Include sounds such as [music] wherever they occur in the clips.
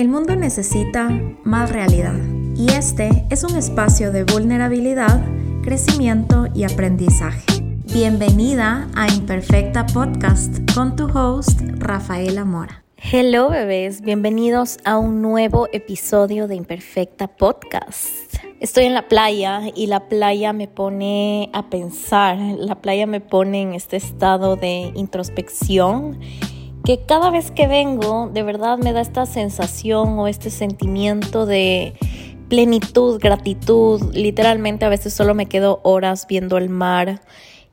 El mundo necesita más realidad y este es un espacio de vulnerabilidad, crecimiento y aprendizaje. Bienvenida a Imperfecta Podcast con tu host Rafaela Mora. Hello bebés, bienvenidos a un nuevo episodio de Imperfecta Podcast. Estoy en la playa y la playa me pone a pensar, la playa me pone en este estado de introspección que cada vez que vengo de verdad me da esta sensación o este sentimiento de plenitud, gratitud. Literalmente a veces solo me quedo horas viendo el mar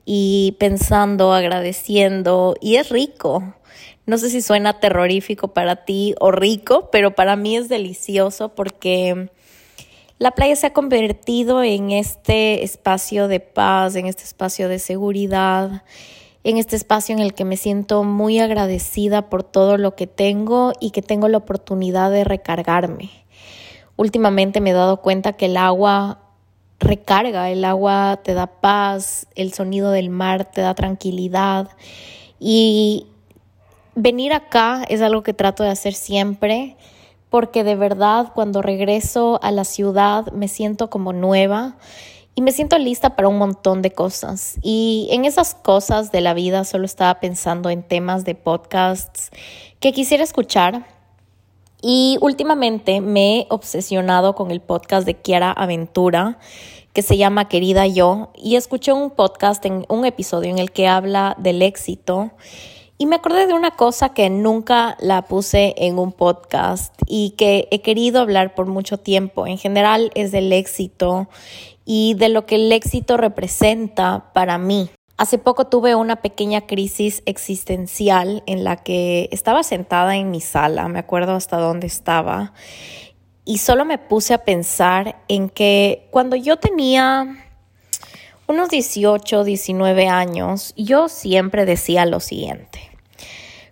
y pensando, agradeciendo y es rico. No sé si suena terrorífico para ti o rico, pero para mí es delicioso porque la playa se ha convertido en este espacio de paz, en este espacio de seguridad en este espacio en el que me siento muy agradecida por todo lo que tengo y que tengo la oportunidad de recargarme. Últimamente me he dado cuenta que el agua recarga, el agua te da paz, el sonido del mar te da tranquilidad y venir acá es algo que trato de hacer siempre porque de verdad cuando regreso a la ciudad me siento como nueva y me siento lista para un montón de cosas. Y en esas cosas de la vida solo estaba pensando en temas de podcasts que quisiera escuchar. Y últimamente me he obsesionado con el podcast de Kiara Aventura que se llama Querida Yo y escuché un podcast en un episodio en el que habla del éxito y me acordé de una cosa que nunca la puse en un podcast y que he querido hablar por mucho tiempo. En general es del éxito y de lo que el éxito representa para mí. Hace poco tuve una pequeña crisis existencial en la que estaba sentada en mi sala, me acuerdo hasta dónde estaba, y solo me puse a pensar en que cuando yo tenía unos 18, 19 años, yo siempre decía lo siguiente.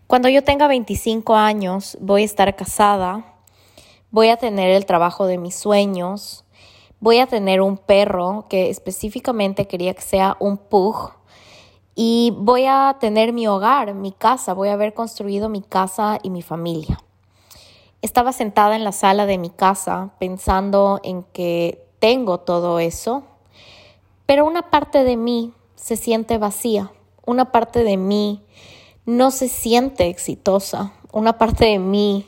Cuando yo tenga 25 años, voy a estar casada, voy a tener el trabajo de mis sueños, voy a tener un perro que específicamente quería que sea un pug y voy a tener mi hogar, mi casa, voy a haber construido mi casa y mi familia. Estaba sentada en la sala de mi casa pensando en que tengo todo eso, pero una parte de mí se siente vacía, una parte de mí no se siente exitosa, una parte de mí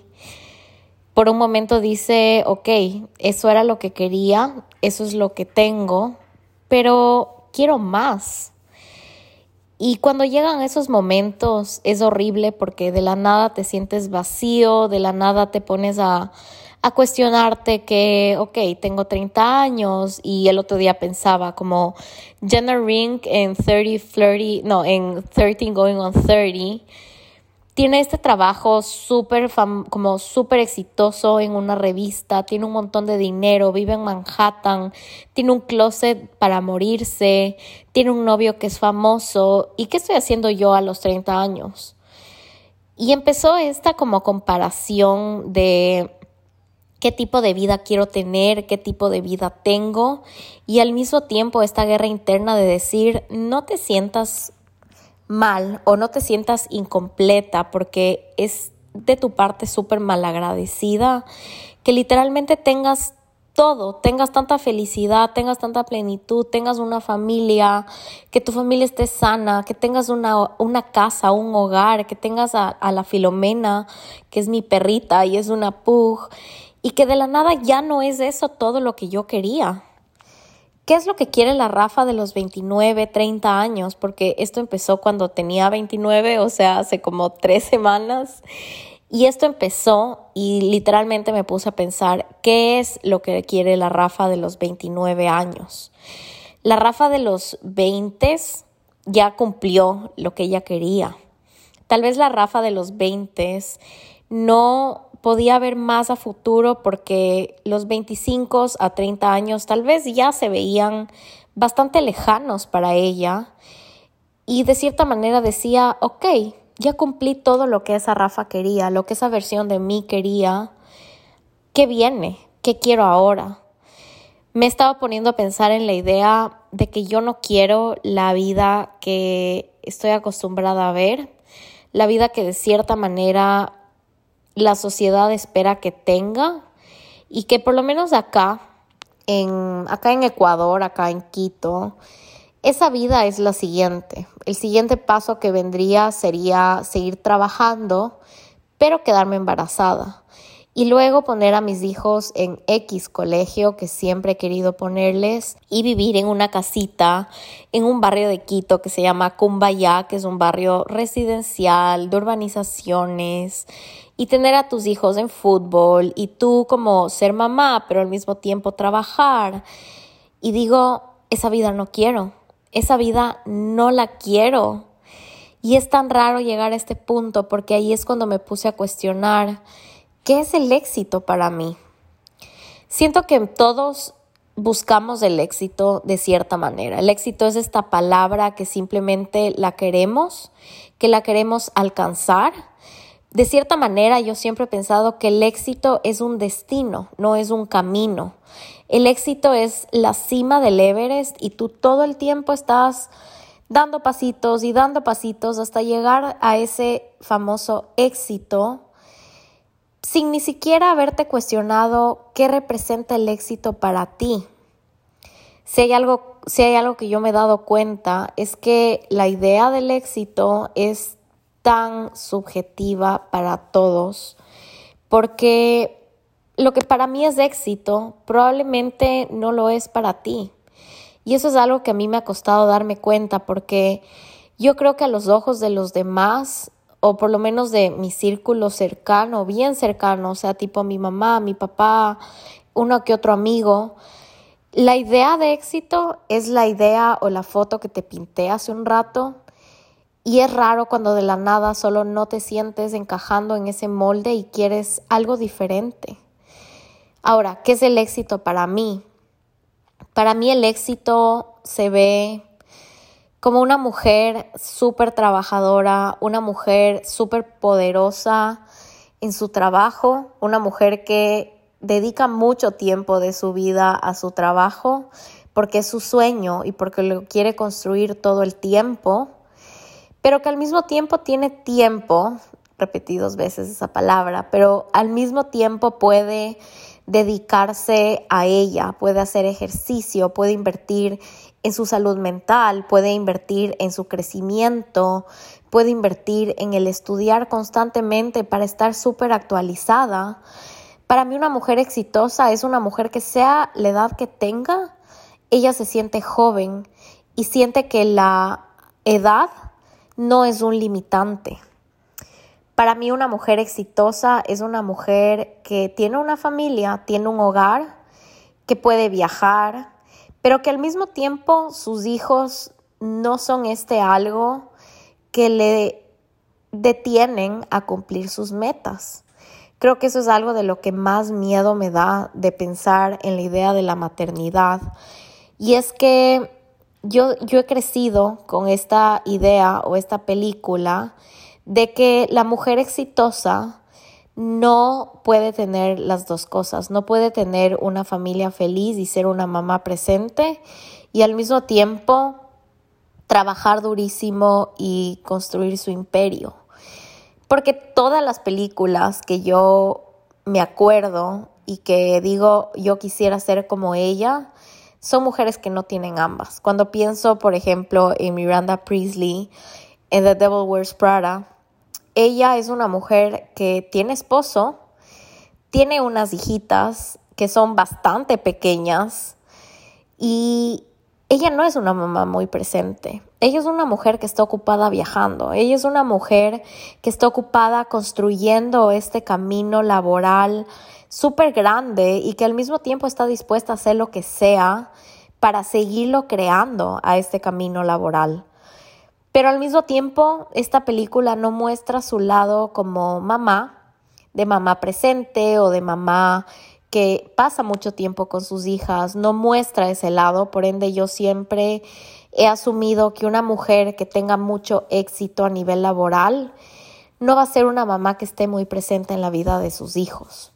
por un momento dice, ok, eso era lo que quería, eso es lo que tengo, pero quiero más. Y cuando llegan esos momentos es horrible porque de la nada te sientes vacío, de la nada te pones a, cuestionarte que, ok, tengo 30 años y el otro día pensaba como Jenna Ring en 30 Flirty, no, en 13 Going on 30 tiene este trabajo súper como súper exitoso en una revista, tiene un montón de dinero, vive en Manhattan, tiene un closet para morirse, tiene un novio que es famoso. ¿Y qué estoy haciendo yo a los 30 años? Y empezó esta como comparación de qué tipo de vida quiero tener, qué tipo de vida tengo y al mismo tiempo esta guerra interna de decir, no te sientas mal o no te sientas incompleta porque es de tu parte súper malagradecida, que literalmente tengas todo, tengas tanta felicidad, tengas tanta plenitud, tengas una familia, que tu familia esté sana, que tengas una, una casa, un hogar, que tengas a, a, la Filomena, que es mi perrita y es una pug, y que de la nada ya no es eso todo lo que yo quería. ¿Qué es lo que quiere la Rafa de los 29, 30 años? Porque esto empezó cuando tenía 29, o sea, hace como tres semanas. Y esto empezó y literalmente me puse a pensar, ¿qué es lo que quiere la Rafa de los 29 años? La Rafa de los 20 ya cumplió lo que ella quería. Tal vez la Rafa de los 20 no podía ver más a futuro porque los 25 a 30 años tal vez ya se veían bastante lejanos para ella y de cierta manera decía, ok, ya cumplí todo lo que esa Rafa quería, lo que esa versión de mí quería, ¿qué viene? ¿Qué quiero ahora? Me estaba poniendo a pensar en la idea de que yo no quiero la vida que estoy acostumbrada a ver, la vida que de cierta manera la sociedad espera que tenga y que por lo menos acá, en, acá en Ecuador, acá en Quito, esa vida es la siguiente. El siguiente paso que vendría sería seguir trabajando, pero quedarme embarazada. Y luego poner a mis hijos en X colegio que siempre he querido ponerles y vivir en una casita en un barrio de Quito que se llama Cumbayá, que es un barrio residencial de urbanizaciones y tener a tus hijos en fútbol y tú como ser mamá, pero al mismo tiempo trabajar. Y digo, esa vida no quiero esa vida no la quiero. Y es tan raro llegar a este punto porque ahí es cuando me puse a cuestionar qué es el éxito para mí. Siento que todos buscamos el éxito de cierta manera. El éxito es esta palabra que simplemente la queremos, que la queremos alcanzar. De cierta manera yo siempre he pensado que el éxito es un destino, no es un camino. El éxito es la cima del Everest y tú todo el tiempo estás dando pasitos y dando pasitos hasta llegar a ese famoso éxito sin ni siquiera haberte cuestionado qué representa el éxito para ti. Si hay algo, si hay algo que yo me he dado cuenta es que la idea del éxito es tan subjetiva para todos porque lo que para mí es éxito probablemente no lo es para ti. Y eso es algo que a mí me ha costado darme cuenta porque yo creo que a los ojos de los demás, o por lo menos de mi círculo cercano, bien cercano, o sea, tipo mi mamá, mi papá, uno que otro amigo, la idea de éxito es la idea o la foto que te pinté hace un rato. Y es raro cuando de la nada solo no te sientes encajando en ese molde y quieres algo diferente. Ahora, ¿qué es el éxito para mí? Para mí el éxito se ve como una mujer súper trabajadora, una mujer súper poderosa en su trabajo, una mujer que dedica mucho tiempo de su vida a su trabajo porque es su sueño y porque lo quiere construir todo el tiempo, pero que al mismo tiempo tiene tiempo, repetí dos veces esa palabra, pero al mismo tiempo puede dedicarse a ella, puede hacer ejercicio, puede invertir en su salud mental, puede invertir en su crecimiento, puede invertir en el estudiar constantemente para estar súper actualizada. Para mí una mujer exitosa es una mujer que sea la edad que tenga, ella se siente joven y siente que la edad no es un limitante. Para mí una mujer exitosa es una mujer que tiene una familia, tiene un hogar, que puede viajar, pero que al mismo tiempo sus hijos no son este algo que le detienen a cumplir sus metas. Creo que eso es algo de lo que más miedo me da de pensar en la idea de la maternidad. Y es que yo, yo he crecido con esta idea o esta película de que la mujer exitosa no puede tener las dos cosas, no puede tener una familia feliz y ser una mamá presente y al mismo tiempo trabajar durísimo y construir su imperio. Porque todas las películas que yo me acuerdo y que digo yo quisiera ser como ella, son mujeres que no tienen ambas. Cuando pienso, por ejemplo, en Miranda Priestley, en The Devil Wears Prada, ella es una mujer que tiene esposo, tiene unas hijitas que son bastante pequeñas y ella no es una mamá muy presente. Ella es una mujer que está ocupada viajando. Ella es una mujer que está ocupada construyendo este camino laboral súper grande y que al mismo tiempo está dispuesta a hacer lo que sea para seguirlo creando a este camino laboral. Pero al mismo tiempo, esta película no muestra su lado como mamá, de mamá presente o de mamá que pasa mucho tiempo con sus hijas, no muestra ese lado, por ende yo siempre he asumido que una mujer que tenga mucho éxito a nivel laboral no va a ser una mamá que esté muy presente en la vida de sus hijos.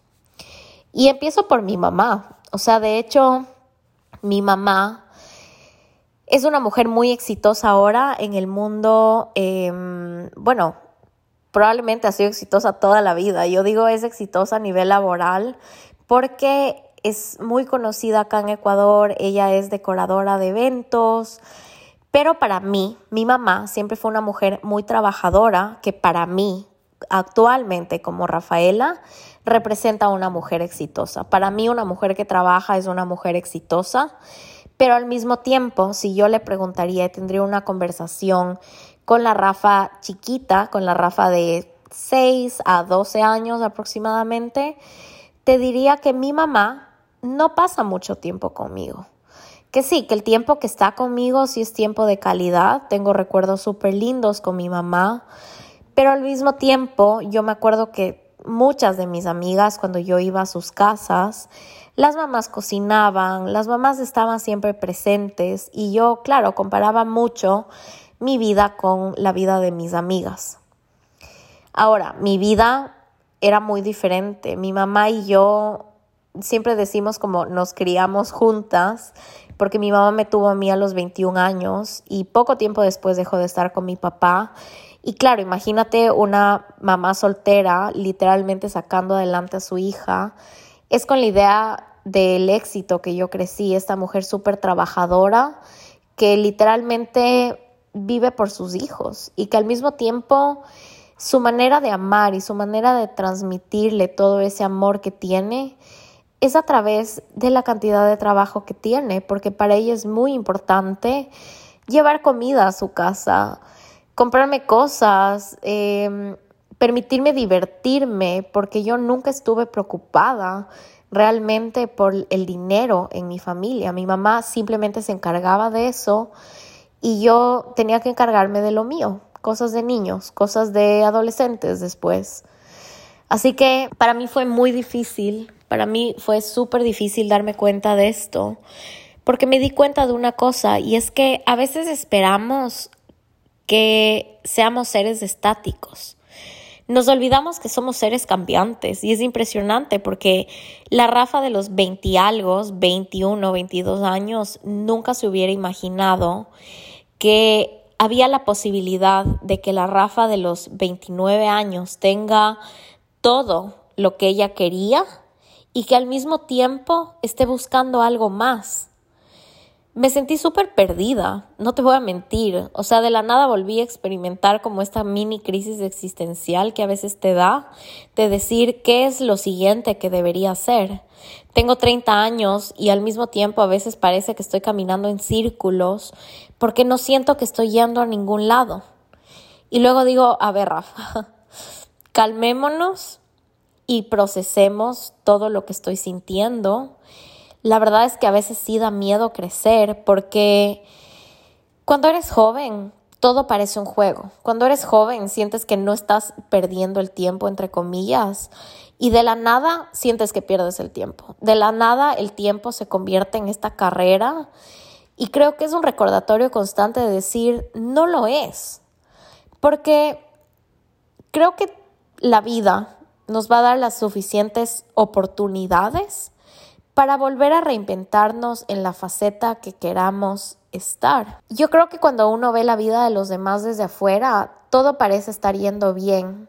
Y empiezo por mi mamá, o sea, de hecho, mi mamá es una mujer muy exitosa ahora en el mundo, em, bueno, probablemente ha sido exitosa toda la vida. Yo digo es exitosa a nivel laboral porque es muy conocida acá en Ecuador, ella es decoradora de eventos, pero para mí, mi mamá siempre fue una mujer muy trabajadora que para mí, actualmente como Rafaela, representa a una mujer exitosa. Para mí una mujer que trabaja es una mujer exitosa, pero al mismo tiempo, si yo le preguntaría y tendría una conversación con la Rafa chiquita, con la Rafa de 6 a 12 años aproximadamente, te diría que mi mamá no pasa mucho tiempo conmigo. Que sí, que el tiempo que está conmigo sí es tiempo de calidad. Tengo recuerdos súper lindos con mi mamá. Pero al mismo tiempo, yo me acuerdo que muchas de mis amigas, cuando yo iba a sus casas, las mamás cocinaban, las mamás estaban siempre presentes y yo, claro, comparaba mucho mi vida con la vida de mis amigas. Ahora, mi vida era muy diferente. Mi mamá y yo siempre decimos como nos criamos juntas, porque mi mamá me tuvo a mí a los 21 años y poco tiempo después dejó de estar con mi papá. Y claro, imagínate una mamá soltera literalmente sacando adelante a su hija. Es con la idea del éxito que yo crecí, esta mujer súper trabajadora que literalmente vive por sus hijos y que al mismo tiempo su manera de amar y su manera de transmitirle todo ese amor que tiene es a través de la cantidad de trabajo que tiene, porque para ella es muy importante llevar comida a su casa, comprarme cosas, em, permitirme divertirme, porque yo nunca estuve preocupada realmente por el dinero en mi familia. Mi mamá simplemente se encargaba de eso y yo tenía que encargarme de lo mío, cosas de niños, cosas de adolescentes después. Así que para mí fue muy difícil para mí fue súper difícil darme cuenta de esto, porque me di cuenta de una cosa, y es que a veces esperamos que seamos seres estáticos. Nos olvidamos que somos seres cambiantes y es impresionante porque la Rafa de los 20 algo, 21, 22 años, nunca se hubiera imaginado que había la posibilidad de que la Rafa de los 29 años tenga todo lo que ella quería y que al mismo tiempo esté buscando algo más. Me sentí súper perdida, no te voy a mentir. O sea, de la nada volví a experimentar como esta mini crisis existencial que a veces te da de decir qué es lo siguiente que debería hacer. Tengo 30 años y al mismo tiempo a veces parece que estoy caminando en círculos porque no siento que estoy yendo a ningún lado. Y luego digo, a ver, Rafa, [laughs] calmémonos y procesemos todo lo que estoy sintiendo. La verdad es que a veces sí da miedo crecer porque cuando eres joven todo parece un juego. Cuando eres joven sientes que no estás perdiendo el tiempo, entre comillas, y de la nada sientes que pierdes el tiempo. De la nada el tiempo se convierte en esta carrera y creo que es un recordatorio constante de decir, no lo es. Porque creo que la vida nos va a dar las suficientes oportunidades para volver a reinventarnos en la faceta que queramos estar. Yo creo que cuando uno ve la vida de los demás desde afuera, todo parece estar yendo bien.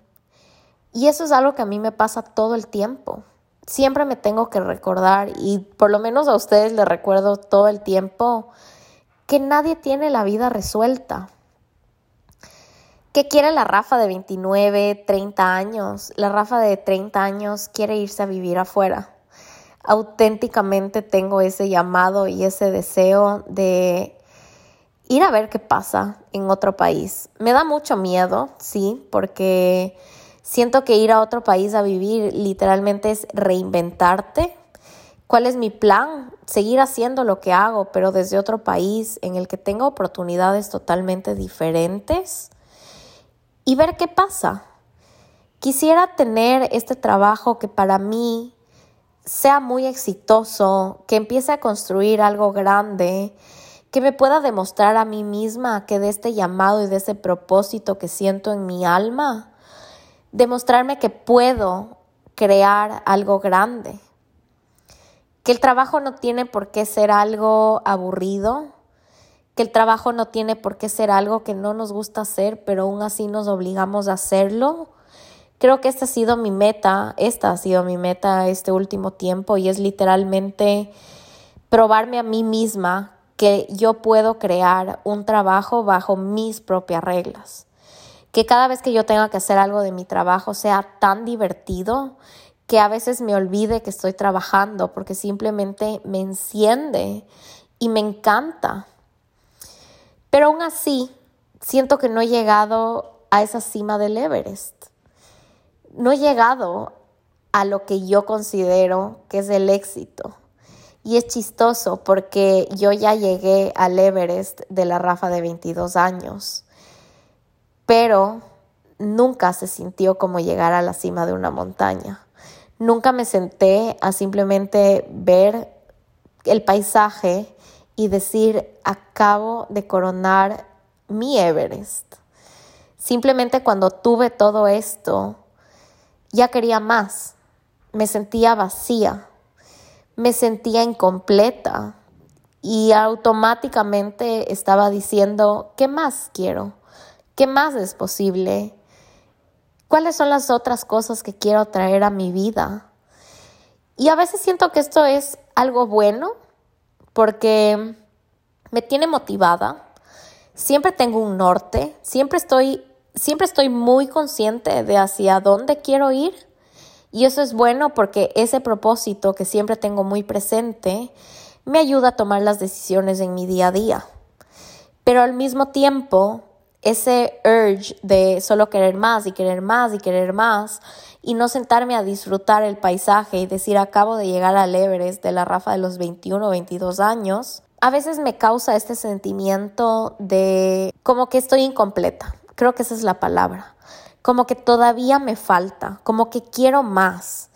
Y eso es algo que a mí me pasa todo el tiempo. Siempre me tengo que recordar, y por lo menos a ustedes les recuerdo todo el tiempo, que nadie tiene la vida resuelta. ¿Qué quiere la Rafa de 29, 30 años? La Rafa de 30 años quiere irse a vivir afuera. Auténticamente tengo ese llamado y ese deseo de ir a ver qué pasa en otro país. Me da mucho miedo, sí, porque siento que ir a otro país a vivir literalmente es reinventarte. ¿Cuál es mi plan? Seguir haciendo lo que hago, pero desde otro país en el que tengo oportunidades totalmente diferentes y ver qué pasa. Quisiera tener este trabajo que para mí sea muy exitoso, que empiece a construir algo grande, que me pueda demostrar a mí misma que de este llamado y de ese propósito que siento en mi alma, demostrarme que puedo crear algo grande, que el trabajo no tiene por qué ser algo aburrido, que el trabajo no tiene por qué ser algo que no nos gusta hacer, pero aún así nos obligamos a hacerlo, Creo que esta ha sido mi meta, esta ha sido mi meta este último tiempo y es literalmente probarme a mí misma que yo puedo crear un trabajo bajo mis propias reglas. Que cada vez que yo tenga que hacer algo de mi trabajo sea tan divertido que a veces me olvide que estoy trabajando porque simplemente me enciende y me encanta. Pero aún así, siento que no he llegado a esa cima del Everest. No he llegado a lo que yo considero que es el éxito. Y es chistoso porque yo ya llegué al Everest de la Rafa de 22 años, pero nunca se sintió como llegar a la cima de una montaña. Nunca me senté a simplemente ver el paisaje y decir, acabo de coronar mi Everest. Simplemente cuando tuve todo esto, ya quería más. Me sentía vacía, me sentía incompleta y automáticamente estaba diciendo, ¿qué más quiero? ¿Qué más es posible? ¿Cuáles son las otras cosas que quiero traer a mi vida? Y a veces siento que esto es algo bueno porque me tiene motivada. Siempre tengo un norte, siempre estoy siempre estoy muy consciente de hacia dónde quiero ir y eso es bueno porque ese propósito que siempre tengo muy presente me ayuda a tomar las decisiones en mi día a día. Pero al mismo tiempo ese urge de solo querer más y querer más y querer más y no sentarme a disfrutar el paisaje y decir acabo de llegar al Everest de la Rafa de los 21 o 22 años, a veces me causa este sentimiento de como que estoy incompleta. Creo que esa es la palabra. Como que todavía me falta, como que quiero más.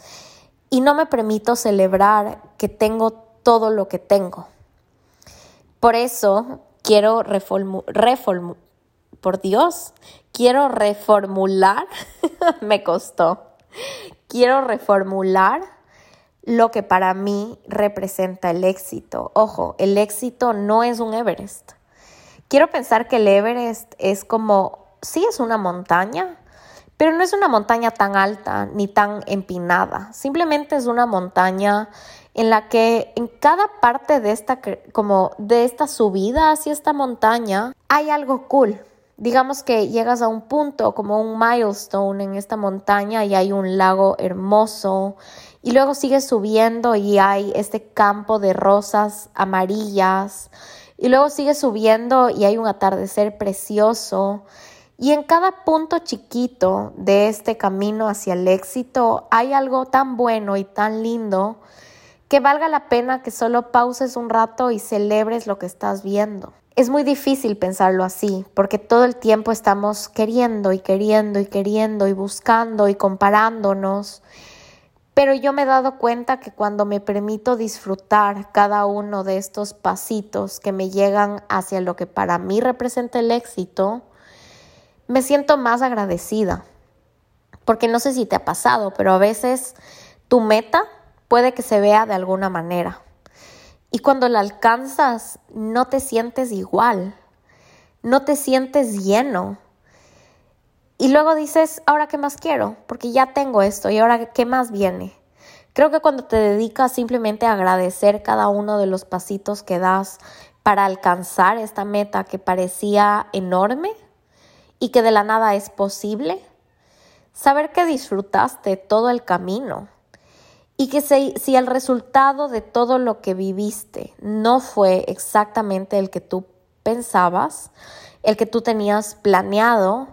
Y no me permito celebrar que tengo todo lo que tengo. Por eso quiero reformular por Dios, quiero reformular, [laughs] me costó, quiero reformular lo que para mí representa el éxito. Ojo, el éxito no es un Everest. Quiero pensar que el Everest es como, sí es una montaña, pero no es una montaña tan alta ni tan empinada. Simplemente es una montaña en la que en cada parte de esta, como de esta subida hacia esta montaña hay algo cool digamos que llegas a un punto como un milestone en esta montaña y hay un lago hermoso y luego sigues subiendo y hay este campo de rosas amarillas y luego sigues subiendo y hay un atardecer precioso y en cada punto chiquito de este camino hacia el éxito hay algo tan bueno y tan lindo que valga la pena que solo pauses un rato y celebres lo que estás viendo. Es muy difícil pensarlo así, porque todo el tiempo estamos queriendo y queriendo y queriendo y buscando y comparándonos. Pero yo me he dado cuenta que cuando me permito disfrutar cada uno de estos pasitos que me llegan hacia lo que para mí representa el éxito, me siento más agradecida. Porque no sé si te ha pasado, pero a veces tu meta puede que se vea de alguna manera. Y cuando la alcanzas, no te sientes igual, no te sientes lleno. Y luego dices, ahora qué más quiero, porque ya tengo esto y ahora qué más viene. Creo que cuando te dedicas simplemente a agradecer cada uno de los pasitos que das para alcanzar esta meta que parecía enorme y que de la nada es posible, saber que disfrutaste todo el camino y que si, el resultado de todo lo que viviste no fue exactamente el que tú pensabas, el que tú tenías planeado,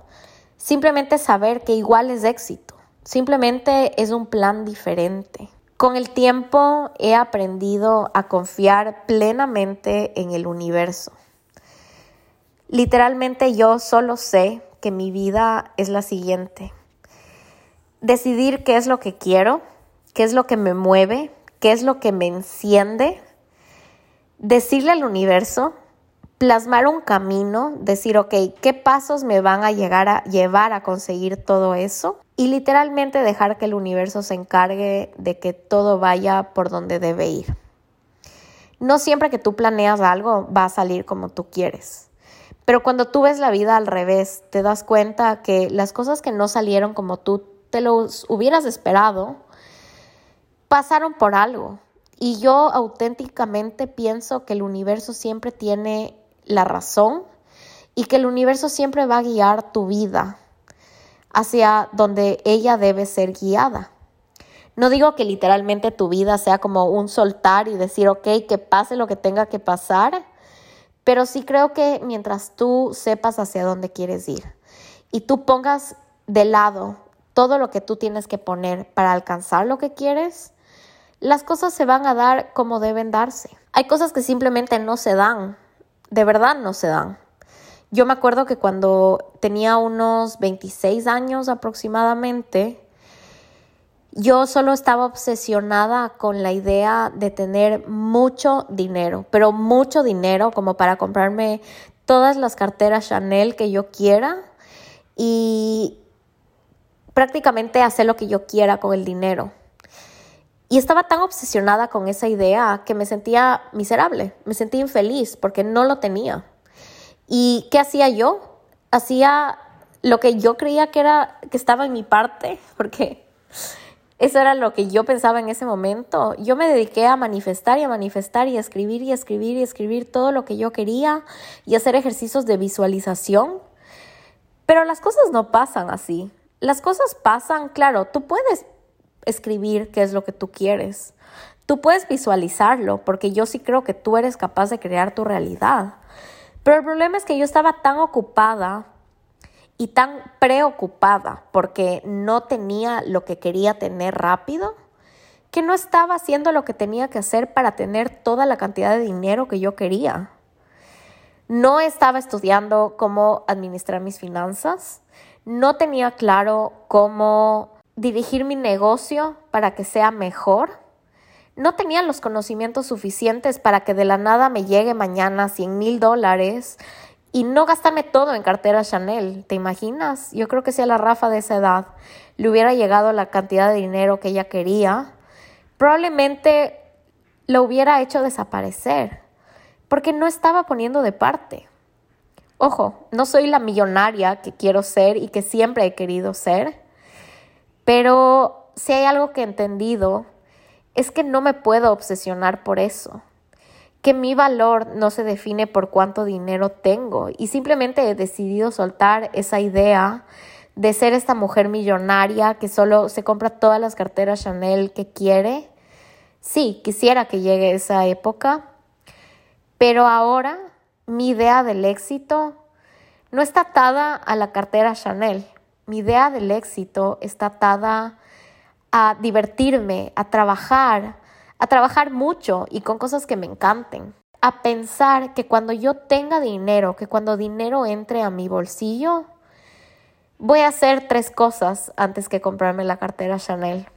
simplemente saber que igual es éxito, simplemente es un plan diferente. Con el tiempo he aprendido a confiar plenamente en el universo. Literalmente yo solo sé que mi vida es la siguiente. Decidir qué es lo que quiero, qué es lo que me mueve, qué es lo que me enciende, decirle al universo, plasmar un camino, decir, ok, ¿qué pasos me van a llegar a llevar a conseguir todo eso? Y literalmente dejar que el universo se encargue de que todo vaya por donde debe ir. No siempre que tú planeas algo va a salir como tú quieres. Pero cuando tú ves la vida al revés, te das cuenta que las cosas que no salieron como tú te los hubieras esperado, pasaron por algo. Y yo auténticamente pienso que el universo siempre tiene la razón y que el universo siempre va a guiar tu vida hacia donde ella debe ser guiada. No digo que literalmente tu vida sea como un soltar y decir, ok, que pase lo que tenga que pasar, pero sí creo que mientras tú sepas hacia dónde quieres ir y tú pongas de lado todo lo que tú tienes que poner para alcanzar lo que quieres, las cosas se van a dar como deben darse. Hay cosas que simplemente no se dan, de verdad no se dan. Yo me acuerdo que cuando tenía unos 26 años aproximadamente, yo solo estaba obsesionada con la idea de tener mucho dinero, pero mucho dinero como para comprarme todas las carteras Chanel que yo quiera y prácticamente hacer lo que yo quiera con el dinero. Y estaba tan obsesionada con esa idea que me sentía miserable, me sentía infeliz porque no lo tenía. ¿Y qué hacía yo? Hacía lo que yo creía que era que estaba en mi parte, [laughs] porque eso era lo que yo pensaba en ese momento. Yo me dediqué a manifestar y a manifestar y a escribir y a escribir y a escribir todo lo que yo quería y hacer ejercicios de visualización. Pero las cosas no pasan así. Las cosas pasan, claro, tú puedes escribir qué es lo que tú quieres. Tú puedes visualizarlo, porque yo sí creo que tú eres capaz de crear tu realidad. Pero el problema es que yo estaba tan ocupada y tan preocupada porque no tenía lo que quería tener rápido, que no estaba haciendo lo que tenía que hacer para tener toda la cantidad de dinero que yo quería. No estaba estudiando cómo administrar mis finanzas, no tenía claro cómo dirigir mi negocio para que sea mejor. No tenía los conocimientos suficientes para que de la nada me llegue mañana 100 mil dólares y no gastarme todo en cartera Chanel. ¿Te imaginas? Yo creo que si a la Rafa de esa edad le hubiera llegado la cantidad de dinero que ella quería, probablemente lo hubiera hecho desaparecer, porque no estaba poniendo de parte. Ojo, no soy la millonaria que quiero ser y que siempre he querido ser, pero si hay algo que he entendido es que no me puedo obsesionar por eso que mi valor no se define por cuánto dinero tengo y simplemente he decidido soltar esa idea de ser esta mujer millonaria que solo se compra todas las carteras Chanel que quiere. Sí, quisiera que llegue esa época, pero ahora mi idea del éxito no está atada a la cartera Chanel. Mi idea del éxito está atada a divertirme, a trabajar, a trabajar mucho y con cosas que me encanten, a pensar que cuando yo tenga dinero, que cuando dinero entre a mi bolsillo, voy a hacer tres cosas antes que comprarme la cartera Chanel.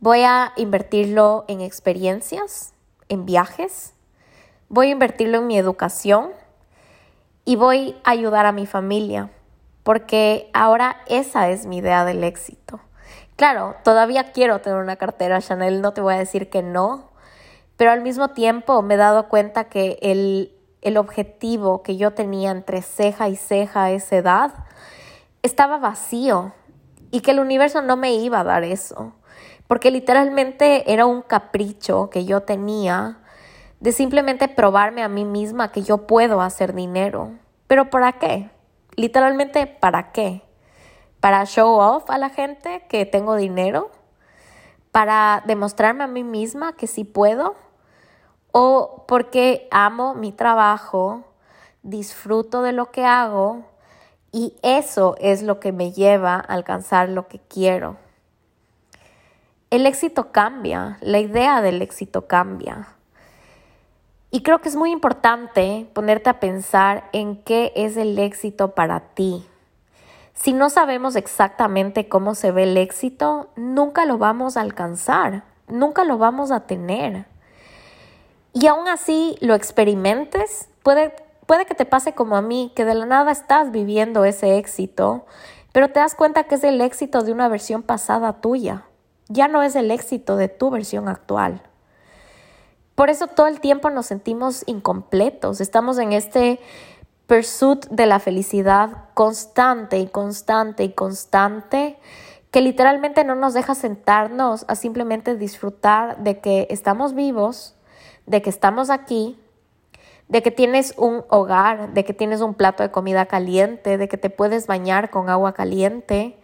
Voy a invertirlo en experiencias, en viajes, voy a invertirlo en mi educación y voy a ayudar a mi familia, porque ahora esa es mi idea del éxito. Claro, todavía quiero tener una cartera Chanel, no te voy a decir que no, pero al mismo tiempo me he dado cuenta que el, el objetivo que yo tenía entre ceja y ceja a esa edad estaba vacío y que el universo no me iba a dar eso, porque literalmente era un capricho que yo tenía de simplemente probarme a mí misma que yo puedo hacer dinero. Pero ¿para qué? Literalmente, ¿para qué? Para show off a la gente que tengo dinero, para demostrarme a mí misma que sí puedo, o porque amo mi trabajo, disfruto de lo que hago y eso es lo que me lleva a alcanzar lo que quiero. El éxito cambia, la idea del éxito cambia. Y creo que es muy importante ponerte a pensar en qué es el éxito para ti. Si no sabemos exactamente cómo se ve el éxito, nunca lo vamos a alcanzar, nunca lo vamos a tener. Y aún así lo experimentes, puede, puede que te pase como a mí, que de la nada estás viviendo ese éxito, pero te das cuenta que es el éxito de una versión pasada tuya, ya no es el éxito de tu versión actual. Por eso todo el tiempo nos sentimos incompletos, estamos en este pursuit de la felicidad constante y constante y constante que literalmente no nos deja sentarnos a simplemente disfrutar de que estamos vivos, de que estamos aquí, de que tienes un hogar, de que tienes un plato de comida caliente, de que te puedes bañar con agua caliente,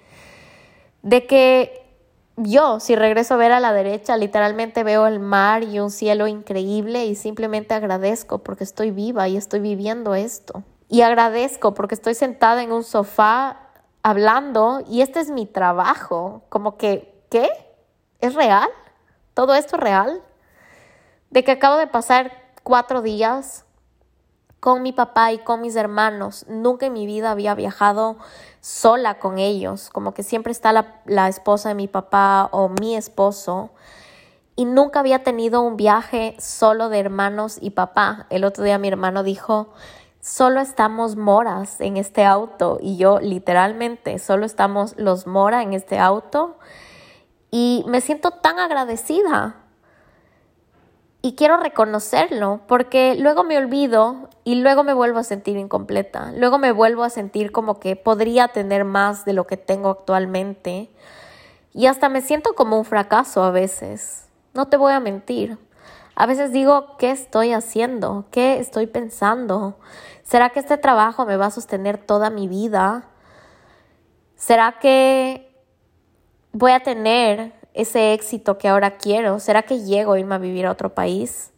de que yo, si regreso a ver a la derecha, literalmente veo el mar y un cielo increíble y simplemente agradezco porque estoy viva y estoy viviendo esto. Y agradezco porque estoy sentada en un sofá hablando y este es mi trabajo. Como que, ¿qué? ¿Es real? ¿Todo esto es real? De que acabo de pasar cuatro días con mi papá y con mis hermanos. Nunca en mi vida había viajado sola con ellos, como que siempre está la, esposa de mi papá o mi esposo. Y nunca había tenido un viaje solo de hermanos y papá. El otro día mi hermano dijo, solo estamos moras en este auto. Y yo literalmente, solo estamos los mora en este auto. Y me siento tan agradecida y quiero reconocerlo porque luego me olvido y luego me vuelvo a sentir incompleta. Luego me vuelvo a sentir como que podría tener más de lo que tengo actualmente. Y hasta me siento como un fracaso a veces. No te voy a mentir. A veces digo, ¿qué estoy haciendo? ¿Qué estoy pensando? ¿Será que este trabajo me va a sostener toda mi vida? ¿Será que voy a tener ese éxito que ahora quiero? ¿Será que llego a irme a vivir a otro país?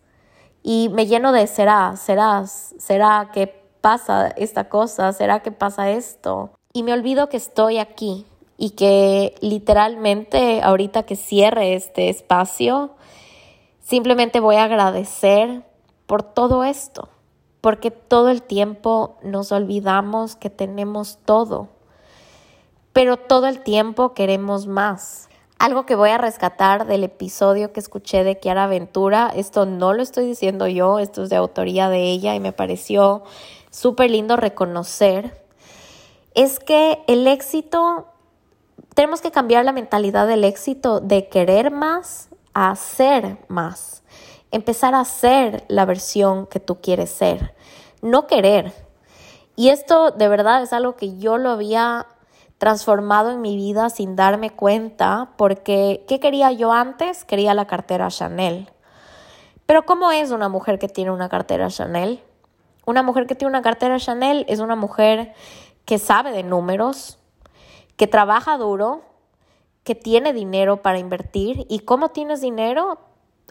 Y me lleno de será, será, será que pasa esta cosa, será que pasa esto. Y me olvido que estoy aquí y que literalmente ahorita que cierre este espacio, simplemente voy a agradecer por todo esto, porque todo el tiempo nos olvidamos que tenemos todo, pero todo el tiempo queremos más. Algo que voy a rescatar del episodio que escuché de Kiara Ventura, esto no lo estoy diciendo yo, esto es de autoría de ella y me pareció súper lindo reconocer, es que el éxito, tenemos que cambiar la mentalidad del éxito de querer más a hacer más, empezar a ser la versión que tú quieres ser, no querer. Y esto de verdad es algo que yo lo había transformado en mi vida sin darme cuenta, porque ¿qué quería yo antes? Quería la cartera Chanel. Pero ¿cómo es una mujer que tiene una cartera Chanel? Una mujer que tiene una cartera Chanel es una mujer que sabe de números, que trabaja duro, que tiene dinero para invertir. ¿Y cómo tienes dinero?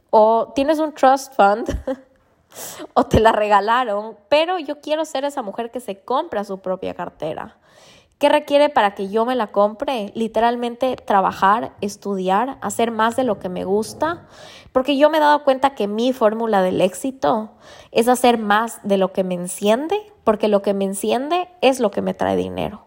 O tienes un trust fund [laughs] o te la regalaron, pero yo quiero ser esa mujer que se compra su propia cartera. ¿Qué requiere para que yo me la compre? Literalmente trabajar, estudiar, hacer más de lo que me gusta, porque yo me he dado cuenta que mi fórmula del éxito es hacer más de lo que me enciende, porque lo que me enciende es lo que me trae dinero.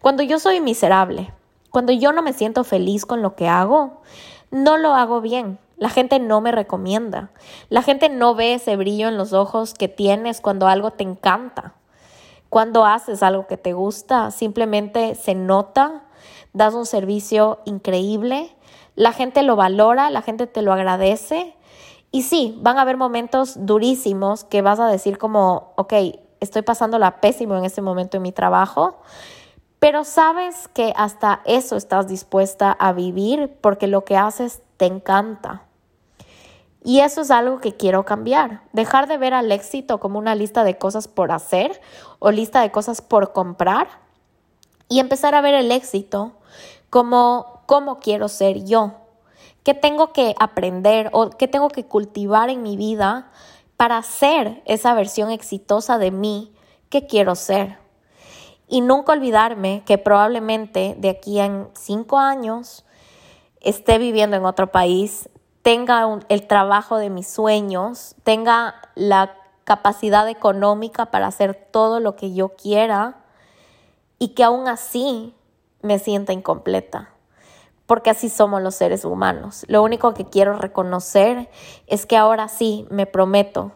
Cuando yo soy miserable, cuando yo no me siento feliz con lo que hago, no lo hago bien. La gente no me recomienda. La gente no ve ese brillo en los ojos que tienes cuando algo te encanta. Cuando haces algo que te gusta, simplemente se nota, das un servicio increíble, la gente lo valora, la gente te lo agradece. Y sí, van a haber momentos durísimos que vas a decir como, ok, estoy pasándola pésimo en este momento en mi trabajo, pero sabes que hasta eso estás dispuesta a vivir porque lo que haces te encanta. Y eso es algo que quiero cambiar. Dejar de ver al éxito como una lista de cosas por hacer o lista de cosas por comprar y empezar a ver el éxito como cómo quiero ser yo. ¿Qué tengo que aprender o qué tengo que cultivar en mi vida para ser esa versión exitosa de mí que quiero ser? Y nunca olvidarme que probablemente de aquí en cinco años esté viviendo en otro país, tenga el trabajo de mis sueños, tenga la capacidad económica para hacer todo lo que yo quiera y que aún así me sienta incompleta, porque así somos los seres humanos. Lo único que quiero reconocer es que ahora sí me prometo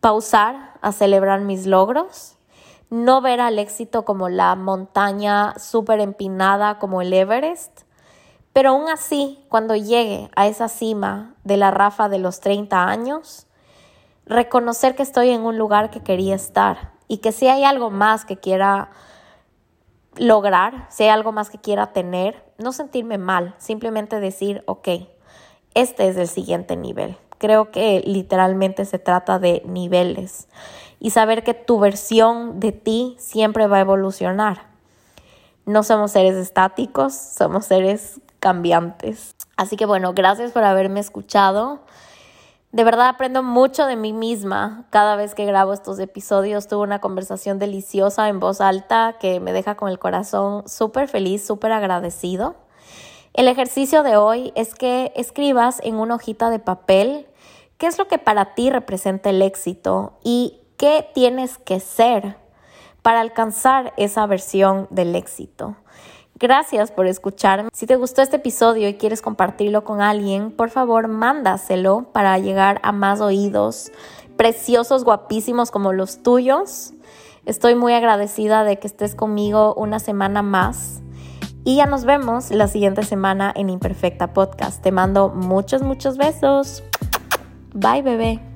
pausar a celebrar mis logros, no ver al éxito como la montaña súper empinada como el Everest, pero aún así, cuando llegue a esa cima de la rafa de los 30 años, reconocer que estoy en un lugar que quería estar y que si hay algo más que quiera lograr, si hay algo más que quiera tener, no sentirme mal, simplemente decir, ok, este es el siguiente nivel. Creo que literalmente se trata de niveles y saber que tu versión de ti siempre va a evolucionar. No somos seres estáticos, somos seres cambiantes. Así que bueno, gracias por haberme escuchado. De verdad aprendo mucho de mí misma cada vez que grabo estos episodios. Tuve una conversación deliciosa en voz alta que me deja con el corazón súper feliz, súper agradecido. El ejercicio de hoy es que escribas en una hojita de papel qué es lo que para ti representa el éxito y qué tienes que ser para alcanzar esa versión del éxito. Gracias por escucharme. Si te gustó este episodio y quieres compartirlo con alguien, por favor mándaselo para llegar a más oídos preciosos, guapísimos como los tuyos. Estoy muy agradecida de que estés conmigo una semana más. Y ya nos vemos la siguiente semana en Imperfecta Podcast. Te mando muchos, muchos besos. Bye, bebé.